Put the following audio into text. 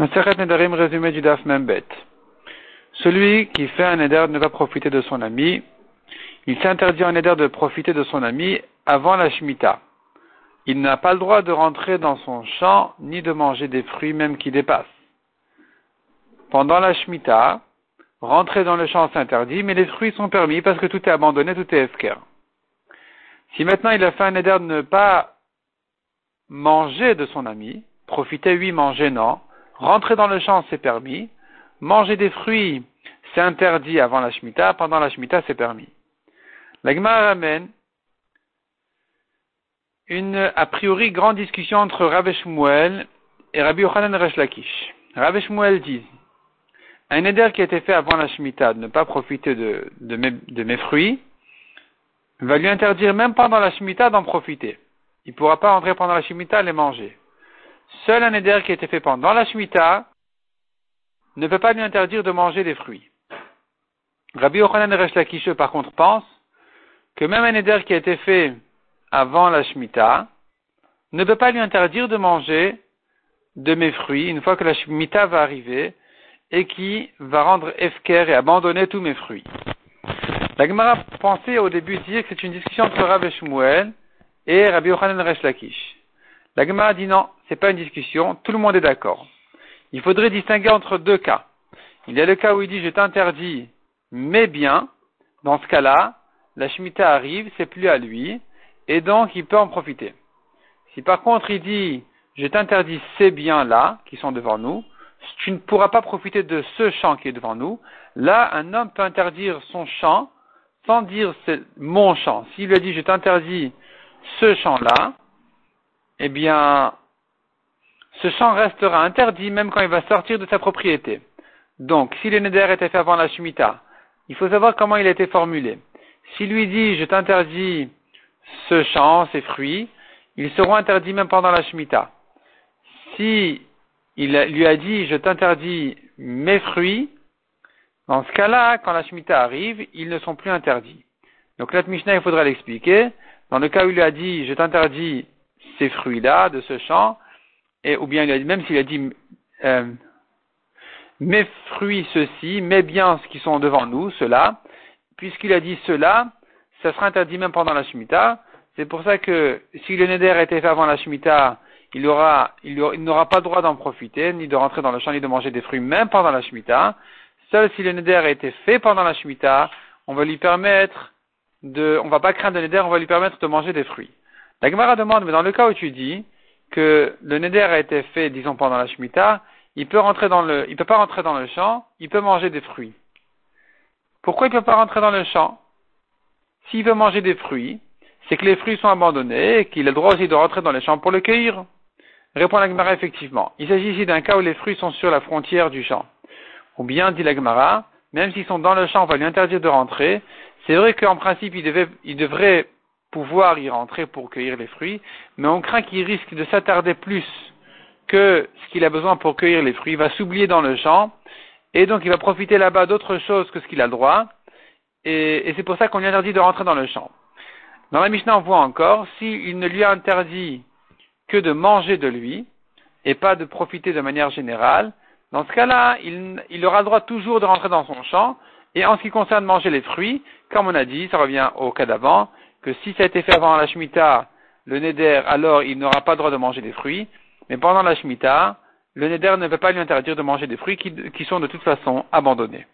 Maseret Nedarim résumé du Daf Membet. Celui qui fait un neder ne va profiter de son ami. Il s'interdit en neder de profiter de son ami avant la Shemitah. Il n'a pas le droit de rentrer dans son champ ni de manger des fruits même qui dépassent. Pendant la Shemitah, rentrer dans le champ s'interdit, mais les fruits sont permis parce que tout est abandonné, tout est efker. Si maintenant il a fait un neder de ne pas manger de son ami, profiter, oui, manger, non, Rentrer dans le champ, c'est permis. Manger des fruits, c'est interdit avant la Shemitah. Pendant la Shemitah, c'est permis. La Gemara une, a priori, grande discussion entre Rav et Rabbi Yochanan Resh Lakish. Rav dit, un éder qui a été fait avant la Shemitah de ne pas profiter de, de, mes, fruits, va lui interdire même pendant la Shemitah d'en profiter. Il ne pourra pas entrer pendant la Shemitah et les manger. Seul un éder qui a été fait pendant la Shemitah ne peut pas lui interdire de manger des fruits. Rabbi Yochanan Resh par contre, pense que même un éder qui a été fait avant la Shemitah ne peut pas lui interdire de manger de mes fruits une fois que la Shemitah va arriver et qui va rendre efker et abandonner tous mes fruits. La Gemara pensait au début dire que c'est une discussion entre Rabbi Shmuel et Rabbi Yochanan Resh Lakish. La Gemara dit non, c'est pas une discussion, tout le monde est d'accord. Il faudrait distinguer entre deux cas. Il y a le cas où il dit je t'interdis mes biens. Dans ce cas-là, la Shemitah arrive, c'est plus à lui, et donc il peut en profiter. Si par contre il dit je t'interdis ces biens-là qui sont devant nous, tu ne pourras pas profiter de ce champ qui est devant nous. Là, un homme peut interdire son champ sans dire c'est mon champ. S'il lui a dit je t'interdis ce champ-là, eh bien, ce champ restera interdit même quand il va sortir de sa propriété. Donc, si le neder était fait avant la Shemitah, il faut savoir comment il a été formulé. S'il lui dit, je t'interdis ce champ, ces fruits, ils seront interdits même pendant la Shemitah. Si il lui a dit, je t'interdis mes fruits, dans ce cas-là, quand la Shemitah arrive, ils ne sont plus interdits. Donc, là, Mishnah, il faudra l'expliquer. Dans le cas où il lui a dit, je t'interdis ces fruits-là de ce champ, et, ou bien même s'il a dit euh, mes fruits ceux-ci, mes biens qui sont devant nous, cela, puisqu'il a dit cela, ça sera interdit même pendant la Shemitah. C'est pour ça que si le Neder était fait avant la Shemitah, il aura, il, n'aura pas le droit d'en profiter, ni de rentrer dans le champ, ni de manger des fruits, même pendant la Shemitah. Seul si le Neder a été fait pendant la Shemitah, on va lui permettre de, on va pas craindre le Neder, on va lui permettre de manger des fruits. La Gemara demande, mais dans le cas où tu dis que le neder a été fait, disons, pendant la Shemitah, il peut rentrer dans le, il peut pas rentrer dans le champ, il peut manger des fruits. Pourquoi il peut pas rentrer dans le champ? S'il veut manger des fruits, c'est que les fruits sont abandonnés et qu'il a le droit aussi de rentrer dans les champs pour le cueillir. Répond la Gemara effectivement. Il s'agit ici d'un cas où les fruits sont sur la frontière du champ. Ou bien, dit la Gemara, même s'ils sont dans le champ, on va lui interdire de rentrer. C'est vrai qu'en principe, il, devait, il devrait pouvoir y rentrer pour cueillir les fruits, mais on craint qu'il risque de s'attarder plus que ce qu'il a besoin pour cueillir les fruits. Il va s'oublier dans le champ, et donc il va profiter là-bas d'autre chose que ce qu'il a le droit, et, c'est pour ça qu'on lui interdit de rentrer dans le champ. Dans la Mishnah, on voit encore, s'il ne lui a interdit que de manger de lui, et pas de profiter de manière générale, dans ce cas-là, il, il aura le droit toujours de rentrer dans son champ, et en ce qui concerne manger les fruits, comme on a dit, ça revient au cas d'avant, que si ça a été fait avant la Shemitah, le Neder, alors il n'aura pas le droit de manger des fruits, mais pendant la Shemitah, le Neder ne peut pas lui interdire de manger des fruits qui, qui sont de toute façon abandonnés.